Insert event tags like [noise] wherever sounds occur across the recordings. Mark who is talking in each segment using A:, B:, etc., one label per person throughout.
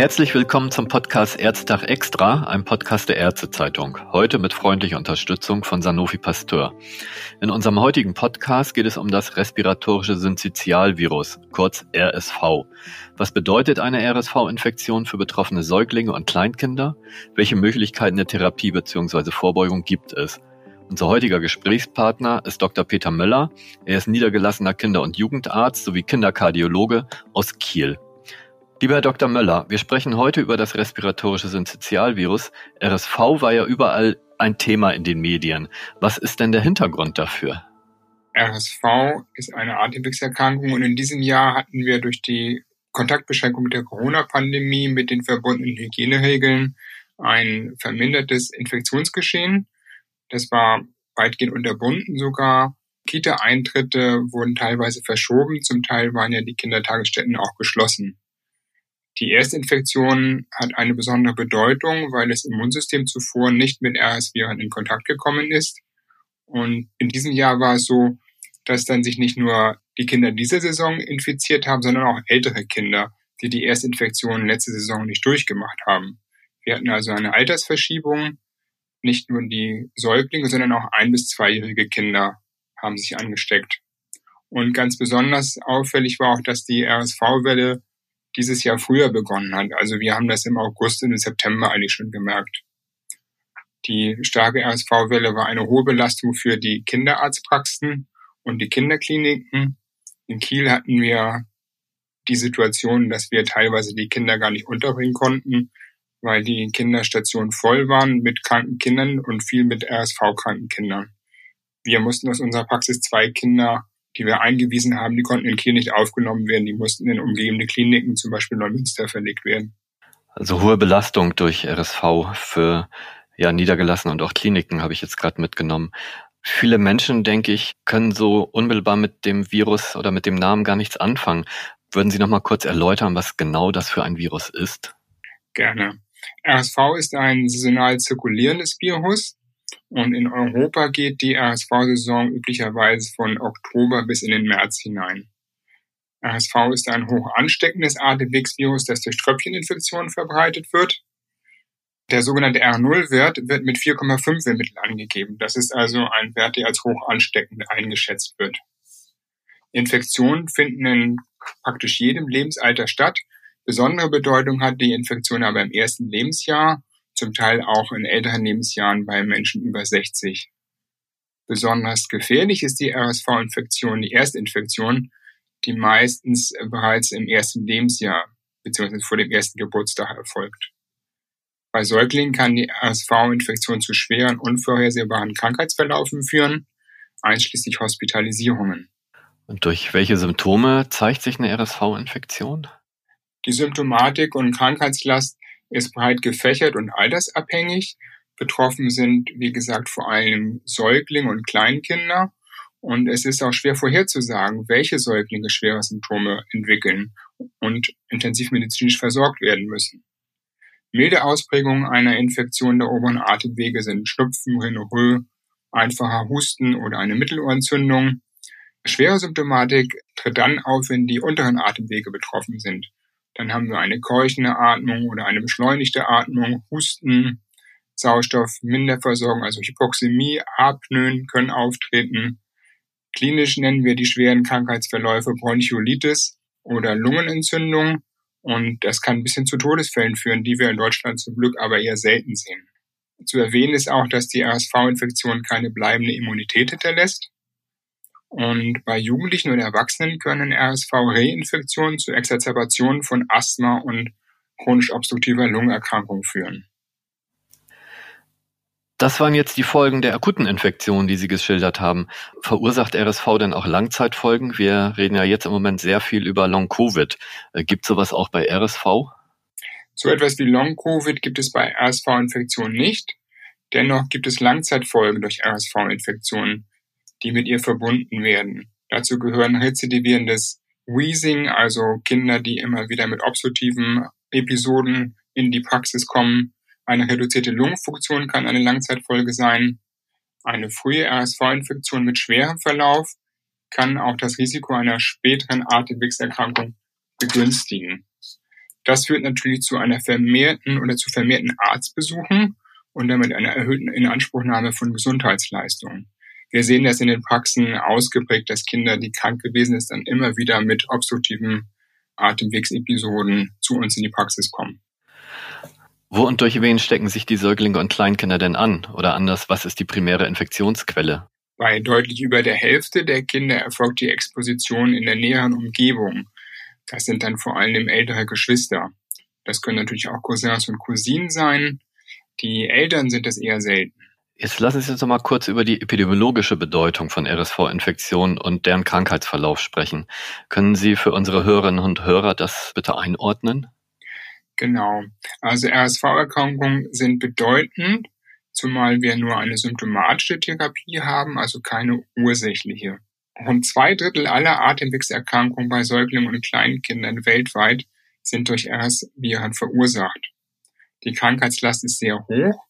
A: Herzlich willkommen zum Podcast Ärztag Extra, einem Podcast der Ärztezeitung. Heute mit freundlicher Unterstützung von Sanofi Pasteur. In unserem heutigen Podcast geht es um das respiratorische Syncytialvirus, kurz RSV. Was bedeutet eine RSV-Infektion für betroffene Säuglinge und Kleinkinder? Welche Möglichkeiten der Therapie bzw. Vorbeugung gibt es? Unser heutiger Gesprächspartner ist Dr. Peter Möller. Er ist niedergelassener Kinder- und Jugendarzt sowie Kinderkardiologe aus Kiel. Lieber Herr Dr. Möller, wir sprechen heute über das respiratorische Syncytialvirus. RSV war ja überall ein Thema in den Medien. Was ist denn der Hintergrund dafür?
B: RSV ist eine Atemwegserkrankung und in diesem Jahr hatten wir durch die Kontaktbeschränkung der Corona-Pandemie mit den verbundenen Hygieneregeln ein vermindertes Infektionsgeschehen. Das war weitgehend unterbunden sogar. Kita-Eintritte wurden teilweise verschoben, zum Teil waren ja die Kindertagesstätten auch geschlossen. Die Erstinfektion hat eine besondere Bedeutung, weil das Immunsystem zuvor nicht mit RS-Viren in Kontakt gekommen ist. Und in diesem Jahr war es so, dass dann sich nicht nur die Kinder dieser Saison infiziert haben, sondern auch ältere Kinder, die die Erstinfektion letzte Saison nicht durchgemacht haben. Wir hatten also eine Altersverschiebung. Nicht nur die Säuglinge, sondern auch ein- bis zweijährige Kinder haben sich angesteckt. Und ganz besonders auffällig war auch, dass die RSV-Welle dieses Jahr früher begonnen hat. Also wir haben das im August und im September eigentlich schon gemerkt. Die starke RSV-Welle war eine hohe Belastung für die Kinderarztpraxen und die Kinderkliniken. In Kiel hatten wir die Situation, dass wir teilweise die Kinder gar nicht unterbringen konnten, weil die Kinderstationen voll waren mit kranken Kindern und viel mit RSV-kranken Kindern. Wir mussten aus unserer Praxis zwei Kinder die wir eingewiesen haben, die konnten in Kiel nicht aufgenommen werden. Die mussten in umgebende Kliniken, zum Beispiel Neumünster, verlegt werden.
A: Also hohe Belastung durch RSV für ja, Niedergelassene und auch Kliniken habe ich jetzt gerade mitgenommen. Viele Menschen, denke ich, können so unmittelbar mit dem Virus oder mit dem Namen gar nichts anfangen. Würden Sie noch mal kurz erläutern, was genau das für ein Virus ist?
B: Gerne. RSV ist ein saisonal zirkulierendes Virus. Und in Europa geht die RSV-Saison üblicherweise von Oktober bis in den März hinein. RSV ist ein hoch ansteckendes Atemwegsvirus, das durch Tröpfcheninfektionen verbreitet wird. Der sogenannte R0-Wert wird mit 4,5 im Mittel angegeben. Das ist also ein Wert, der als hoch ansteckend eingeschätzt wird. Infektionen finden in praktisch jedem Lebensalter statt. Besondere Bedeutung hat die Infektion aber im ersten Lebensjahr zum Teil auch in älteren Lebensjahren bei Menschen über 60. Besonders gefährlich ist die RSV-Infektion, die Erstinfektion, die meistens bereits im ersten Lebensjahr bzw. vor dem ersten Geburtstag erfolgt. Bei Säuglingen kann die RSV-Infektion zu schweren, unvorhersehbaren Krankheitsverlaufen führen, einschließlich Hospitalisierungen.
A: Und durch welche Symptome zeigt sich eine RSV-Infektion?
B: Die Symptomatik und Krankheitslast ist breit gefächert und altersabhängig. Betroffen sind, wie gesagt, vor allem Säuglinge und Kleinkinder. Und es ist auch schwer vorherzusagen, welche Säuglinge schwere Symptome entwickeln und intensivmedizinisch versorgt werden müssen. Milde Ausprägungen einer Infektion der oberen Atemwege sind Schnupfen, Rhinorrhoe, einfacher Husten oder eine Mittelohrentzündung. Schwere Symptomatik tritt dann auf, wenn die unteren Atemwege betroffen sind. Dann haben wir eine keuchende Atmung oder eine beschleunigte Atmung, Husten, Sauerstoffminderversorgung, also Hypoxämie, Apnoen können auftreten. Klinisch nennen wir die schweren Krankheitsverläufe Bronchiolitis oder Lungenentzündung. Und das kann bis hin zu Todesfällen führen, die wir in Deutschland zum Glück aber eher selten sehen. Zu erwähnen ist auch, dass die RSV-Infektion keine bleibende Immunität hinterlässt. Und bei Jugendlichen und Erwachsenen können RSV-Reinfektionen zu Exacerbationen von Asthma und chronisch obstruktiver Lungenerkrankung führen.
A: Das waren jetzt die Folgen der akuten Infektion, die Sie geschildert haben. Verursacht RSV denn auch Langzeitfolgen? Wir reden ja jetzt im Moment sehr viel über Long-Covid. Äh, gibt es sowas auch bei RSV?
B: So etwas wie Long-Covid gibt es bei RSV-Infektionen nicht. Dennoch gibt es Langzeitfolgen durch RSV-Infektionen die mit ihr verbunden werden. Dazu gehören rezidivierendes Wheezing, also Kinder, die immer wieder mit obstruktiven Episoden in die Praxis kommen. Eine reduzierte Lungenfunktion kann eine Langzeitfolge sein. Eine frühe RSV-Infektion mit schwerem Verlauf kann auch das Risiko einer späteren Atemwegserkrankung begünstigen. Das führt natürlich zu einer vermehrten oder zu vermehrten Arztbesuchen und damit einer erhöhten Inanspruchnahme von Gesundheitsleistungen. Wir sehen das in den Praxen ausgeprägt, dass Kinder, die krank gewesen sind, dann immer wieder mit obstruktiven Atemwegsepisoden zu uns in die Praxis kommen.
A: Wo und durch wen stecken sich die Säuglinge und Kleinkinder denn an? Oder anders, was ist die primäre Infektionsquelle?
B: Bei deutlich über der Hälfte der Kinder erfolgt die Exposition in der näheren Umgebung. Das sind dann vor allem ältere Geschwister. Das können natürlich auch Cousins und Cousinen sein. Die Eltern sind das eher selten.
A: Jetzt lassen Sie uns noch mal kurz über die epidemiologische Bedeutung von RSV-Infektionen und deren Krankheitsverlauf sprechen. Können Sie für unsere Hörerinnen und Hörer das bitte einordnen?
B: Genau. Also RSV-Erkrankungen sind bedeutend, zumal wir nur eine symptomatische Therapie haben, also keine ursächliche. Rund zwei Drittel aller Atemwegserkrankungen bei Säuglingen und Kleinkindern weltweit sind durch RS-Viren verursacht. Die Krankheitslast ist sehr hoch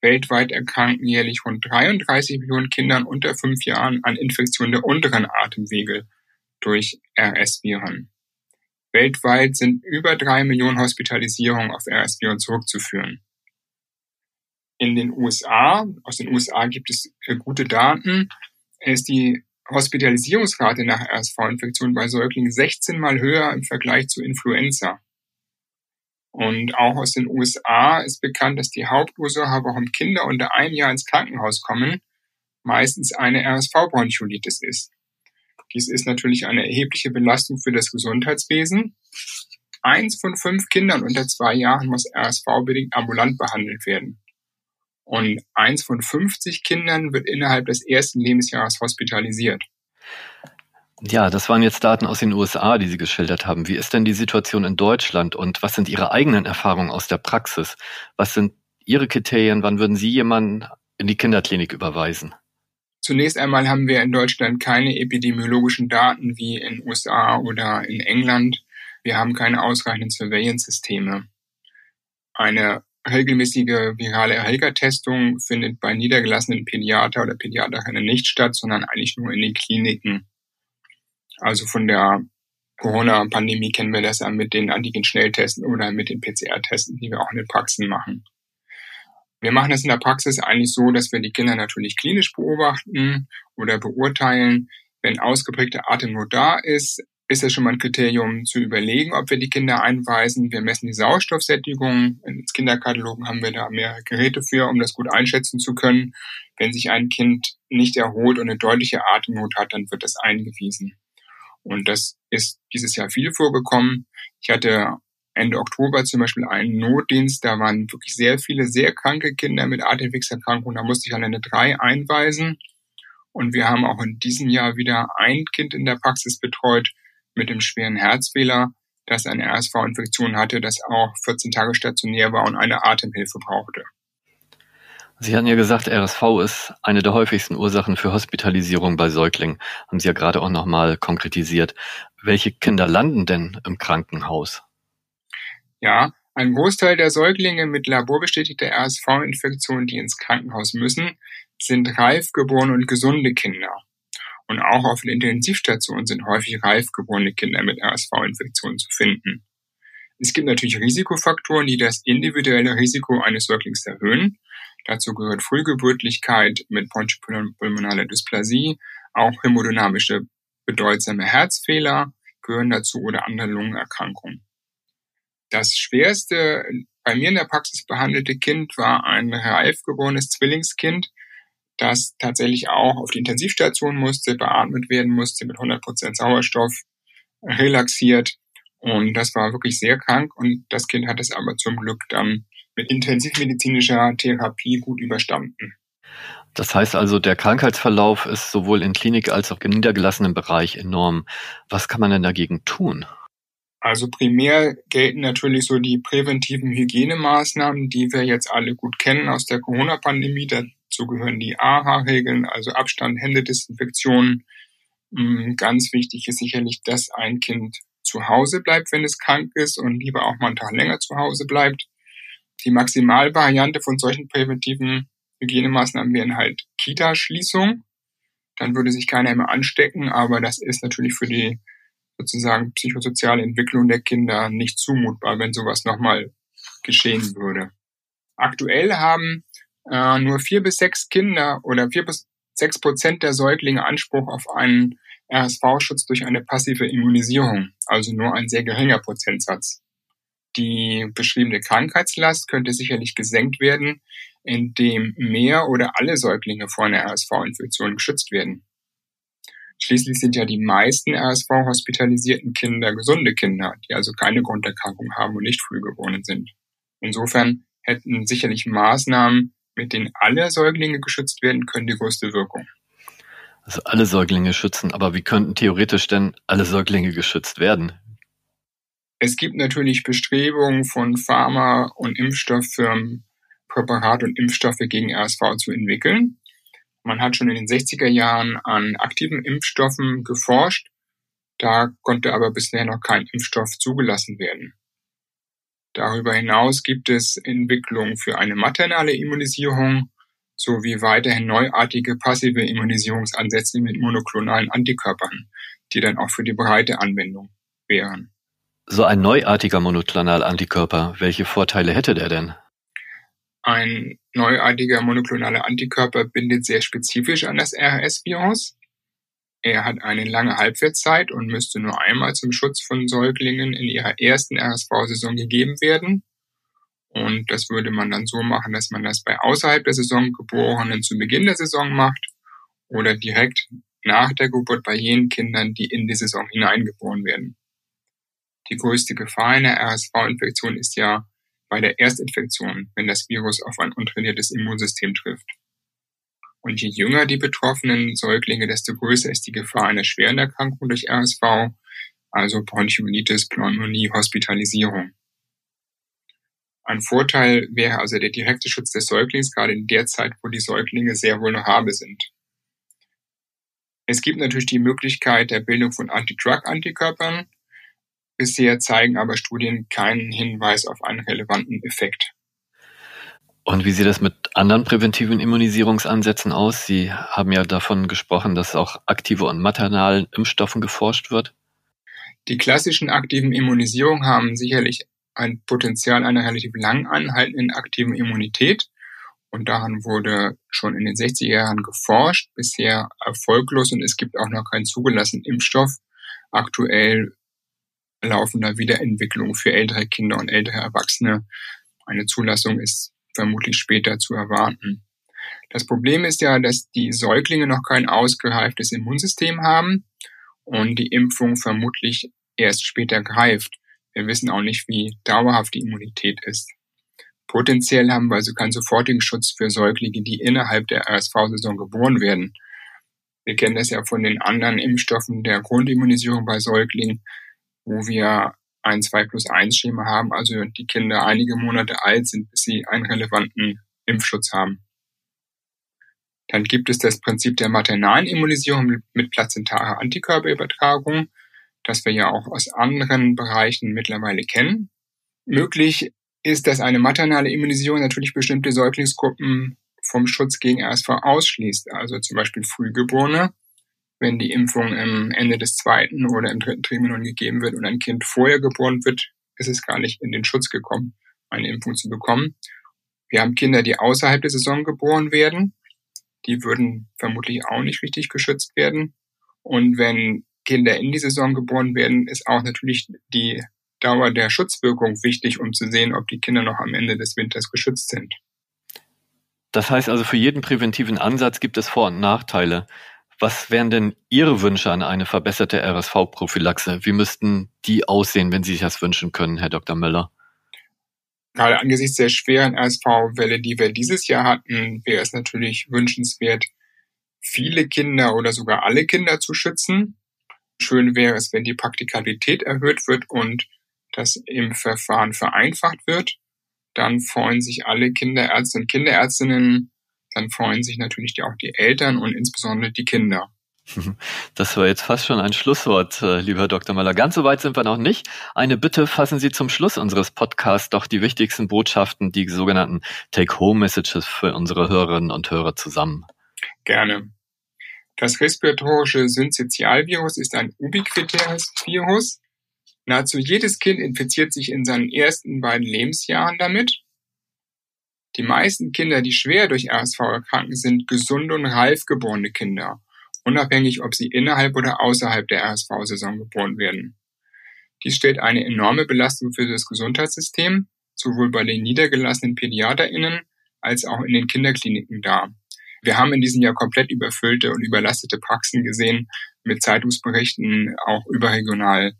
B: Weltweit erkranken jährlich rund 33 Millionen Kindern unter fünf Jahren an Infektionen der unteren Atemwege durch RS-Viren. Weltweit sind über drei Millionen Hospitalisierungen auf RS-Viren zurückzuführen. In den USA, aus den USA gibt es äh, gute Daten, ist die Hospitalisierungsrate nach RSV-Infektion bei Säuglingen 16 mal höher im Vergleich zu Influenza. Und auch aus den USA ist bekannt, dass die Hauptursache, warum Kinder unter einem Jahr ins Krankenhaus kommen, meistens eine RSV-Bronchiolitis ist. Dies ist natürlich eine erhebliche Belastung für das Gesundheitswesen. Eins von fünf Kindern unter zwei Jahren muss RSV-bedingt ambulant behandelt werden. Und eins von 50 Kindern wird innerhalb des ersten Lebensjahres hospitalisiert.
A: Ja, das waren jetzt Daten aus den USA, die Sie geschildert haben. Wie ist denn die Situation in Deutschland und was sind Ihre eigenen Erfahrungen aus der Praxis? Was sind Ihre Kriterien? Wann würden Sie jemanden in die Kinderklinik überweisen?
B: Zunächst einmal haben wir in Deutschland keine epidemiologischen Daten wie in USA oder in England. Wir haben keine ausreichenden Surveillance-Systeme. Eine regelmäßige virale Erregertestung findet bei niedergelassenen Pädiater oder Pädiaterinnen nicht statt, sondern eigentlich nur in den Kliniken. Also von der Corona-Pandemie kennen wir das ja mit den Antigen-Schnelltesten oder mit den PCR-Testen, die wir auch in den Praxen machen. Wir machen das in der Praxis eigentlich so, dass wir die Kinder natürlich klinisch beobachten oder beurteilen. Wenn ausgeprägte Atemnot da ist, ist das schon mal ein Kriterium zu überlegen, ob wir die Kinder einweisen. Wir messen die Sauerstoffsättigung. Ins Kinderkatalogen haben wir da mehrere Geräte für, um das gut einschätzen zu können. Wenn sich ein Kind nicht erholt und eine deutliche Atemnot hat, dann wird das eingewiesen. Und das ist dieses Jahr viel vorgekommen. Ich hatte Ende Oktober zum Beispiel einen Notdienst, da waren wirklich sehr viele sehr kranke Kinder mit Atemwegserkrankungen. Da musste ich an eine drei einweisen. Und wir haben auch in diesem Jahr wieder ein Kind in der Praxis betreut mit dem schweren Herzfehler, das eine RSV-Infektion hatte, das auch 14 Tage stationär war und eine Atemhilfe brauchte.
A: Sie hatten ja gesagt, RSV ist eine der häufigsten Ursachen für Hospitalisierung bei Säuglingen. Haben Sie ja gerade auch nochmal konkretisiert. Welche Kinder landen denn im Krankenhaus?
B: Ja, ein Großteil der Säuglinge mit laborbestätigter RSV-Infektion, die ins Krankenhaus müssen, sind reif geborene und gesunde Kinder. Und auch auf den Intensivstationen sind häufig reif geborene Kinder mit RSV-Infektionen zu finden. Es gibt natürlich Risikofaktoren, die das individuelle Risiko eines Säuglings erhöhen. Dazu gehört Frühgeburtlichkeit mit ponchopulmonaler Dysplasie, auch hämodynamische bedeutsame Herzfehler gehören dazu oder andere Lungenerkrankungen. Das schwerste bei mir in der Praxis behandelte Kind war ein reif geborenes Zwillingskind, das tatsächlich auch auf die Intensivstation musste, beatmet werden musste mit 100% Sauerstoff, relaxiert. Und das war wirklich sehr krank und das Kind hat es aber zum Glück dann mit intensivmedizinischer Therapie gut überstanden.
A: Das heißt also, der Krankheitsverlauf ist sowohl in Klinik als auch im niedergelassenen Bereich enorm. Was kann man denn dagegen tun?
B: Also primär gelten natürlich so die präventiven Hygienemaßnahmen, die wir jetzt alle gut kennen aus der Corona-Pandemie. Dazu gehören die AHA-Regeln, also Abstand, Händedesinfektion. Mm, ganz wichtig ist sicherlich, dass ein Kind zu Hause bleibt, wenn es krank ist und lieber auch mal einen Tag länger zu Hause bleibt. Die Maximalvariante von solchen präventiven Hygienemaßnahmen wären halt Kita-Schließung. Dann würde sich keiner mehr anstecken, aber das ist natürlich für die sozusagen psychosoziale Entwicklung der Kinder nicht zumutbar, wenn sowas nochmal geschehen würde. Aktuell haben äh, nur vier bis sechs Kinder oder vier bis sechs Prozent der Säuglinge Anspruch auf einen RSV-Schutz durch eine passive Immunisierung, also nur ein sehr geringer Prozentsatz. Die beschriebene Krankheitslast könnte sicherlich gesenkt werden, indem mehr oder alle Säuglinge vor einer RSV-Infektion geschützt werden. Schließlich sind ja die meisten RSV-hospitalisierten Kinder gesunde Kinder, die also keine Grunderkrankung haben und nicht frühgeboren sind. Insofern hätten sicherlich Maßnahmen, mit denen alle Säuglinge geschützt werden können, die größte Wirkung.
A: Also alle Säuglinge schützen, aber wie könnten theoretisch denn alle Säuglinge geschützt werden?
B: Es gibt natürlich Bestrebungen von Pharma- und Impfstofffirmen, Präparate und Impfstoffe gegen RSV zu entwickeln. Man hat schon in den 60er Jahren an aktiven Impfstoffen geforscht. Da konnte aber bisher noch kein Impfstoff zugelassen werden. Darüber hinaus gibt es Entwicklungen für eine maternale Immunisierung sowie weiterhin neuartige passive Immunisierungsansätze mit monoklonalen Antikörpern, die dann auch für die breite Anwendung wären.
A: So ein neuartiger Monoklonal-Antikörper, welche Vorteile hätte der denn?
B: Ein neuartiger monoklonaler Antikörper bindet sehr spezifisch an das RS-Virus. Er hat eine lange Halbwertszeit und müsste nur einmal zum Schutz von Säuglingen in ihrer ersten RSV-Saison gegeben werden. Und das würde man dann so machen, dass man das bei außerhalb der Saison Geborenen zu Beginn der Saison macht oder direkt nach der Geburt bei jenen Kindern, die in die Saison hineingeboren werden. Die größte Gefahr einer RSV-Infektion ist ja bei der Erstinfektion, wenn das Virus auf ein untrainiertes Immunsystem trifft. Und je jünger die betroffenen Säuglinge, desto größer ist die Gefahr einer schweren Erkrankung durch RSV, also Bronchiolitis, Pneumonie, Hospitalisierung. Ein Vorteil wäre also der direkte Schutz des Säuglings, gerade in der Zeit, wo die Säuglinge sehr vulnerabel sind. Es gibt natürlich die Möglichkeit der Bildung von Anti-Drug-Antikörpern. Bisher zeigen aber Studien keinen Hinweis auf einen relevanten Effekt.
A: Und wie sieht das mit anderen präventiven Immunisierungsansätzen aus? Sie haben ja davon gesprochen, dass auch aktive und maternalen Impfstoffen geforscht wird.
B: Die klassischen aktiven Immunisierungen haben sicherlich ein Potenzial einer relativ lang anhaltenden aktiven Immunität. Und daran wurde schon in den 60er Jahren geforscht, bisher erfolglos und es gibt auch noch keinen zugelassenen Impfstoff. Aktuell laufen da wieder Entwicklungen für ältere Kinder und ältere Erwachsene. Eine Zulassung ist vermutlich später zu erwarten. Das Problem ist ja, dass die Säuglinge noch kein ausgereiftes Immunsystem haben und die Impfung vermutlich erst später greift. Wir wissen auch nicht, wie dauerhaft die Immunität ist. Potenziell haben wir also keinen sofortigen Schutz für Säuglinge, die innerhalb der RSV-Saison geboren werden. Wir kennen das ja von den anderen Impfstoffen der Grundimmunisierung bei Säuglingen, wo wir ein 2 plus 1 Schema haben, also die Kinder einige Monate alt sind, bis sie einen relevanten Impfschutz haben. Dann gibt es das Prinzip der maternalen Immunisierung mit plazentarer Antikörperübertragung das wir ja auch aus anderen Bereichen mittlerweile kennen. Möglich ist, dass eine maternale Immunisierung natürlich bestimmte Säuglingsgruppen vom Schutz gegen RSV ausschließt, also zum Beispiel Frühgeborene. Wenn die Impfung im Ende des zweiten oder im dritten Trimenon gegeben wird und ein Kind vorher geboren wird, ist es gar nicht in den Schutz gekommen, eine Impfung zu bekommen. Wir haben Kinder, die außerhalb der Saison geboren werden. Die würden vermutlich auch nicht richtig geschützt werden. Und wenn Kinder in die Saison geboren werden, ist auch natürlich die Dauer der Schutzwirkung wichtig, um zu sehen, ob die Kinder noch am Ende des Winters geschützt sind.
A: Das heißt also, für jeden präventiven Ansatz gibt es Vor- und Nachteile. Was wären denn Ihre Wünsche an eine verbesserte RSV-Prophylaxe? Wie müssten die aussehen, wenn Sie sich das wünschen können, Herr Dr. Müller?
B: Gerade angesichts der schweren RSV-Welle, die wir dieses Jahr hatten, wäre es natürlich wünschenswert, viele Kinder oder sogar alle Kinder zu schützen. Schön wäre es, wenn die Praktikabilität erhöht wird und das im Verfahren vereinfacht wird. Dann freuen sich alle Kinderärzte und Kinderärztinnen. Dann freuen sich natürlich auch die Eltern und insbesondere die Kinder. [laughs]
A: Das war jetzt fast schon ein Schlusswort, äh, lieber Dr. Möller. Ganz so weit sind wir noch nicht. Eine Bitte, fassen Sie zum Schluss unseres Podcasts doch die wichtigsten Botschaften, die sogenannten Take-Home-Messages für unsere Hörerinnen und Hörer zusammen.
B: Gerne. Das respiratorische Syncytialvirus ist ein ubiquitäres Virus. Nahezu jedes Kind infiziert sich in seinen ersten beiden Lebensjahren damit. Die meisten Kinder, die schwer durch RSV erkranken, sind gesunde und reif geborene Kinder, unabhängig ob sie innerhalb oder außerhalb der RSV-Saison geboren werden. Dies stellt eine enorme Belastung für das Gesundheitssystem, sowohl bei den niedergelassenen PädiaterInnen als auch in den Kinderkliniken dar. Wir haben in diesem Jahr komplett überfüllte und überlastete Praxen gesehen, mit Zeitungsberichten auch überregional.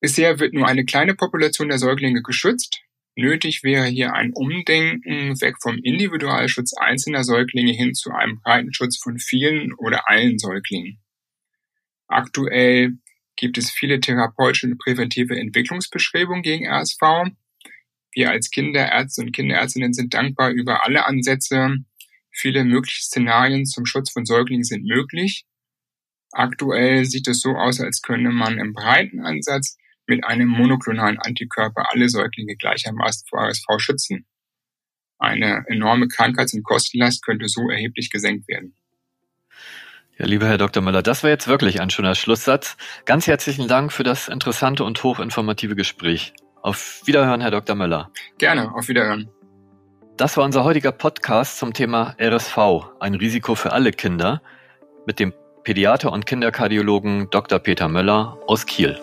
B: Bisher wird nur eine kleine Population der Säuglinge geschützt. Nötig wäre hier ein Umdenken weg vom Individualschutz einzelner Säuglinge hin zu einem breiten Schutz von vielen oder allen Säuglingen. Aktuell gibt es viele therapeutische und präventive Entwicklungsbeschreibungen gegen RSV. Wir als Kinderärzte und Kinderärztinnen sind dankbar über alle Ansätze, Viele mögliche Szenarien zum Schutz von Säuglingen sind möglich. Aktuell sieht es so aus, als könne man im breiten Ansatz mit einem monoklonalen Antikörper alle Säuglinge gleichermaßen vor RSV schützen. Eine enorme Krankheits- und Kostenlast könnte so erheblich gesenkt werden.
A: Ja, lieber Herr Dr. Müller, das war jetzt wirklich ein schöner Schlusssatz. Ganz herzlichen Dank für das interessante und hochinformative Gespräch. Auf Wiederhören, Herr Dr. Müller.
B: Gerne, auf Wiederhören.
A: Das war unser heutiger Podcast zum Thema RSV, ein Risiko für alle Kinder, mit dem Pädiater und Kinderkardiologen Dr. Peter Möller aus Kiel.